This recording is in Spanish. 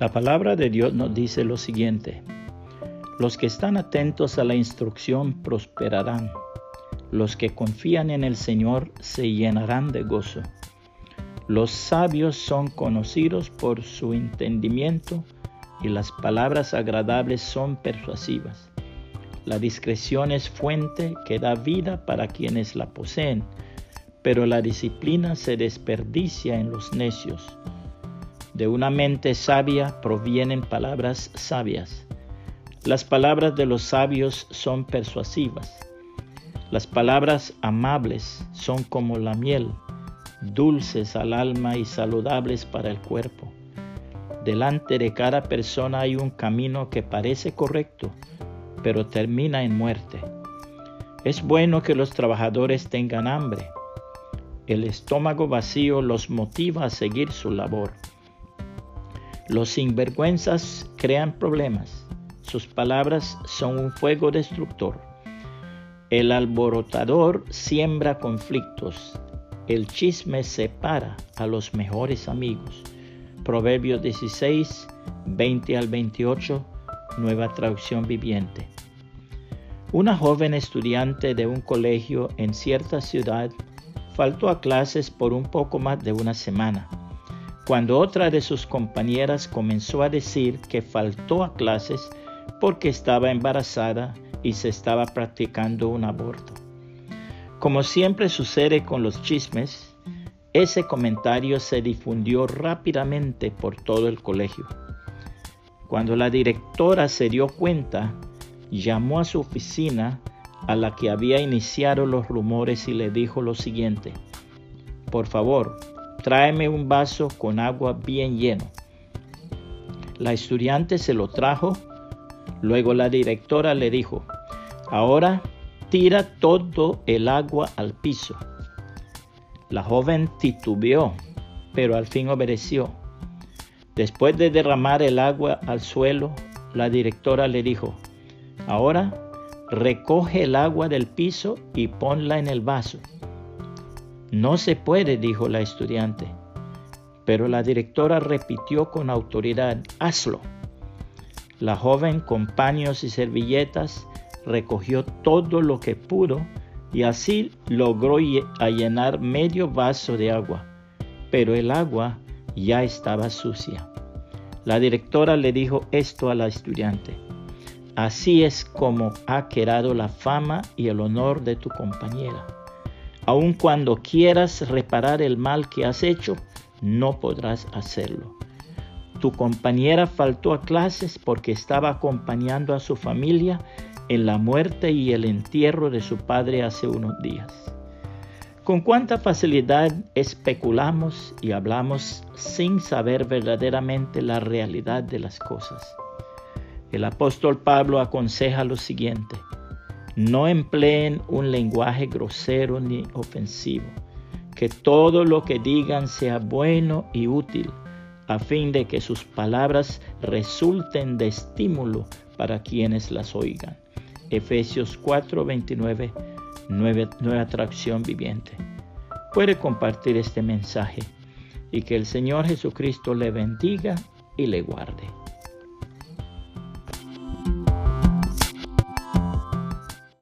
La palabra de Dios nos dice lo siguiente. Los que están atentos a la instrucción prosperarán. Los que confían en el Señor se llenarán de gozo. Los sabios son conocidos por su entendimiento y las palabras agradables son persuasivas. La discreción es fuente que da vida para quienes la poseen, pero la disciplina se desperdicia en los necios. De una mente sabia provienen palabras sabias. Las palabras de los sabios son persuasivas. Las palabras amables son como la miel, dulces al alma y saludables para el cuerpo. Delante de cada persona hay un camino que parece correcto, pero termina en muerte. Es bueno que los trabajadores tengan hambre. El estómago vacío los motiva a seguir su labor. Los sinvergüenzas crean problemas. Sus palabras son un fuego destructor. El alborotador siembra conflictos. El chisme separa a los mejores amigos. Proverbios 16, 20 al 28, nueva traducción viviente. Una joven estudiante de un colegio en cierta ciudad faltó a clases por un poco más de una semana cuando otra de sus compañeras comenzó a decir que faltó a clases porque estaba embarazada y se estaba practicando un aborto. Como siempre sucede con los chismes, ese comentario se difundió rápidamente por todo el colegio. Cuando la directora se dio cuenta, llamó a su oficina a la que había iniciado los rumores y le dijo lo siguiente, por favor, tráeme un vaso con agua bien lleno. La estudiante se lo trajo, luego la directora le dijo, ahora tira todo el agua al piso. La joven titubeó, pero al fin obedeció. Después de derramar el agua al suelo, la directora le dijo, ahora recoge el agua del piso y ponla en el vaso. No se puede, dijo la estudiante. Pero la directora repitió con autoridad, hazlo. La joven con paños y servilletas recogió todo lo que pudo y así logró llenar medio vaso de agua, pero el agua ya estaba sucia. La directora le dijo esto a la estudiante. Así es como ha quedado la fama y el honor de tu compañera. Aun cuando quieras reparar el mal que has hecho, no podrás hacerlo. Tu compañera faltó a clases porque estaba acompañando a su familia en la muerte y el entierro de su padre hace unos días. Con cuánta facilidad especulamos y hablamos sin saber verdaderamente la realidad de las cosas. El apóstol Pablo aconseja lo siguiente. No empleen un lenguaje grosero ni ofensivo. Que todo lo que digan sea bueno y útil, a fin de que sus palabras resulten de estímulo para quienes las oigan. Efesios 4:29, nueva atracción viviente. Puede compartir este mensaje y que el Señor Jesucristo le bendiga y le guarde.